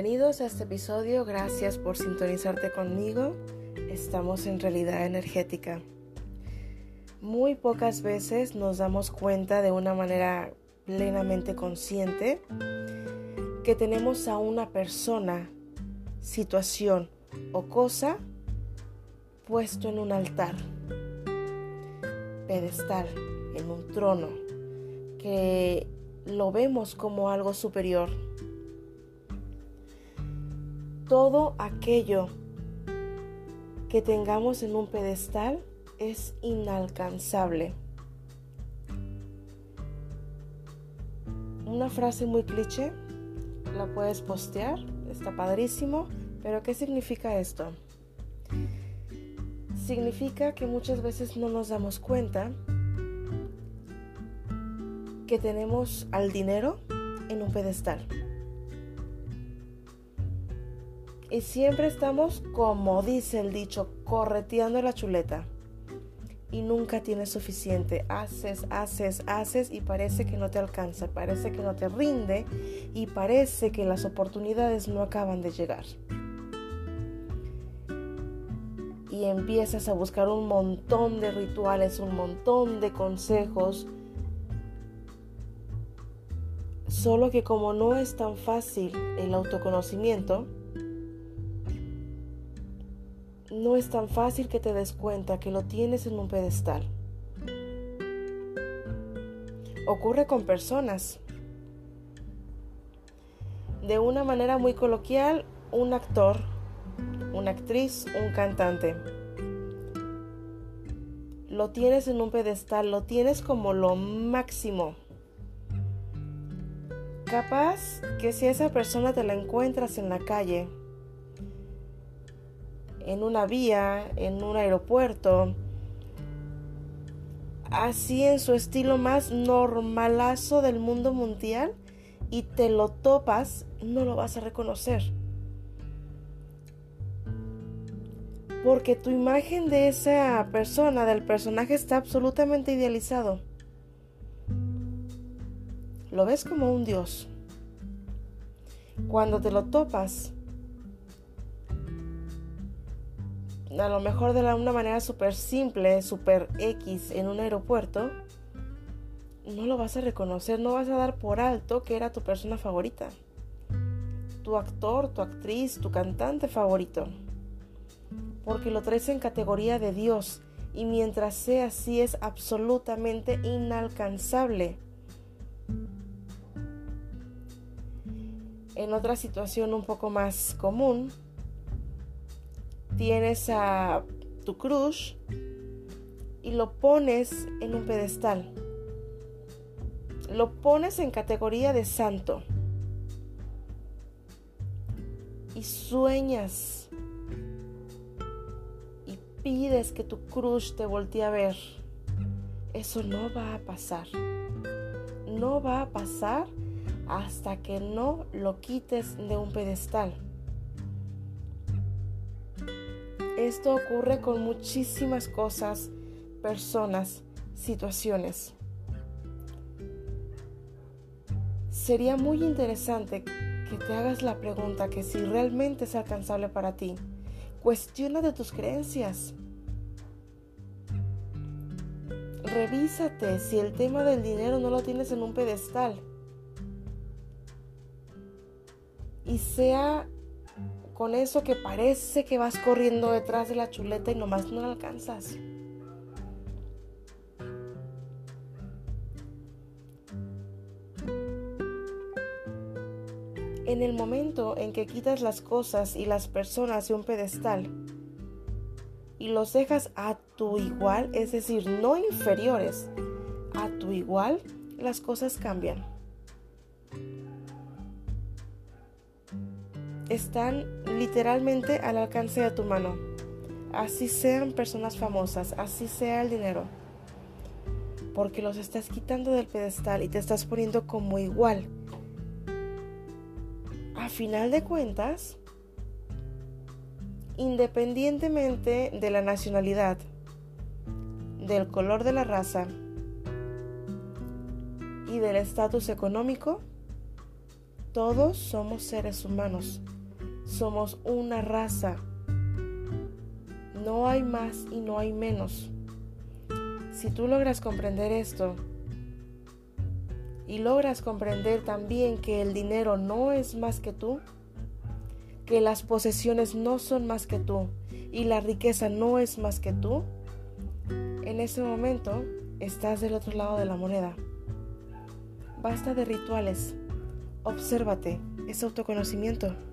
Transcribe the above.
Bienvenidos a este episodio, gracias por sintonizarte conmigo. Estamos en realidad energética. Muy pocas veces nos damos cuenta de una manera plenamente consciente que tenemos a una persona, situación o cosa puesto en un altar, pedestal, en un trono, que lo vemos como algo superior todo aquello que tengamos en un pedestal es inalcanzable. Una frase muy cliché, la puedes postear, está padrísimo, pero ¿qué significa esto? Significa que muchas veces no nos damos cuenta que tenemos al dinero en un pedestal. Y siempre estamos, como dice el dicho, correteando la chuleta. Y nunca tienes suficiente. Haces, haces, haces y parece que no te alcanza, parece que no te rinde y parece que las oportunidades no acaban de llegar. Y empiezas a buscar un montón de rituales, un montón de consejos. Solo que como no es tan fácil el autoconocimiento, no es tan fácil que te des cuenta que lo tienes en un pedestal. Ocurre con personas. De una manera muy coloquial, un actor, una actriz, un cantante. Lo tienes en un pedestal, lo tienes como lo máximo. Capaz que si esa persona te la encuentras en la calle, en una vía, en un aeropuerto, así en su estilo más normalazo del mundo mundial y te lo topas, no lo vas a reconocer. Porque tu imagen de esa persona, del personaje, está absolutamente idealizado. Lo ves como un dios. Cuando te lo topas, a lo mejor de una manera súper simple, súper X en un aeropuerto, no lo vas a reconocer, no vas a dar por alto que era tu persona favorita, tu actor, tu actriz, tu cantante favorito, porque lo traes en categoría de Dios. Y mientras sea así es absolutamente inalcanzable. En otra situación un poco más común, tienes a tu cruz y lo pones en un pedestal. Lo pones en categoría de santo. Y sueñas y pides que tu cruz te voltee a ver. Eso no va a pasar. No va a pasar hasta que no lo quites de un pedestal. Esto ocurre con muchísimas cosas, personas, situaciones. Sería muy interesante que te hagas la pregunta que si realmente es alcanzable para ti. Cuestiona de tus creencias. Revísate si el tema del dinero no lo tienes en un pedestal. Y sea con eso que parece que vas corriendo detrás de la chuleta y nomás no la alcanzas. En el momento en que quitas las cosas y las personas de un pedestal y los dejas a tu igual, es decir, no inferiores, a tu igual, las cosas cambian. Están literalmente al alcance de tu mano. Así sean personas famosas, así sea el dinero. Porque los estás quitando del pedestal y te estás poniendo como igual. A final de cuentas, independientemente de la nacionalidad, del color de la raza y del estatus económico, Todos somos seres humanos. Somos una raza. No hay más y no hay menos. Si tú logras comprender esto y logras comprender también que el dinero no es más que tú, que las posesiones no son más que tú y la riqueza no es más que tú, en ese momento estás del otro lado de la moneda. Basta de rituales. Obsérvate, es autoconocimiento.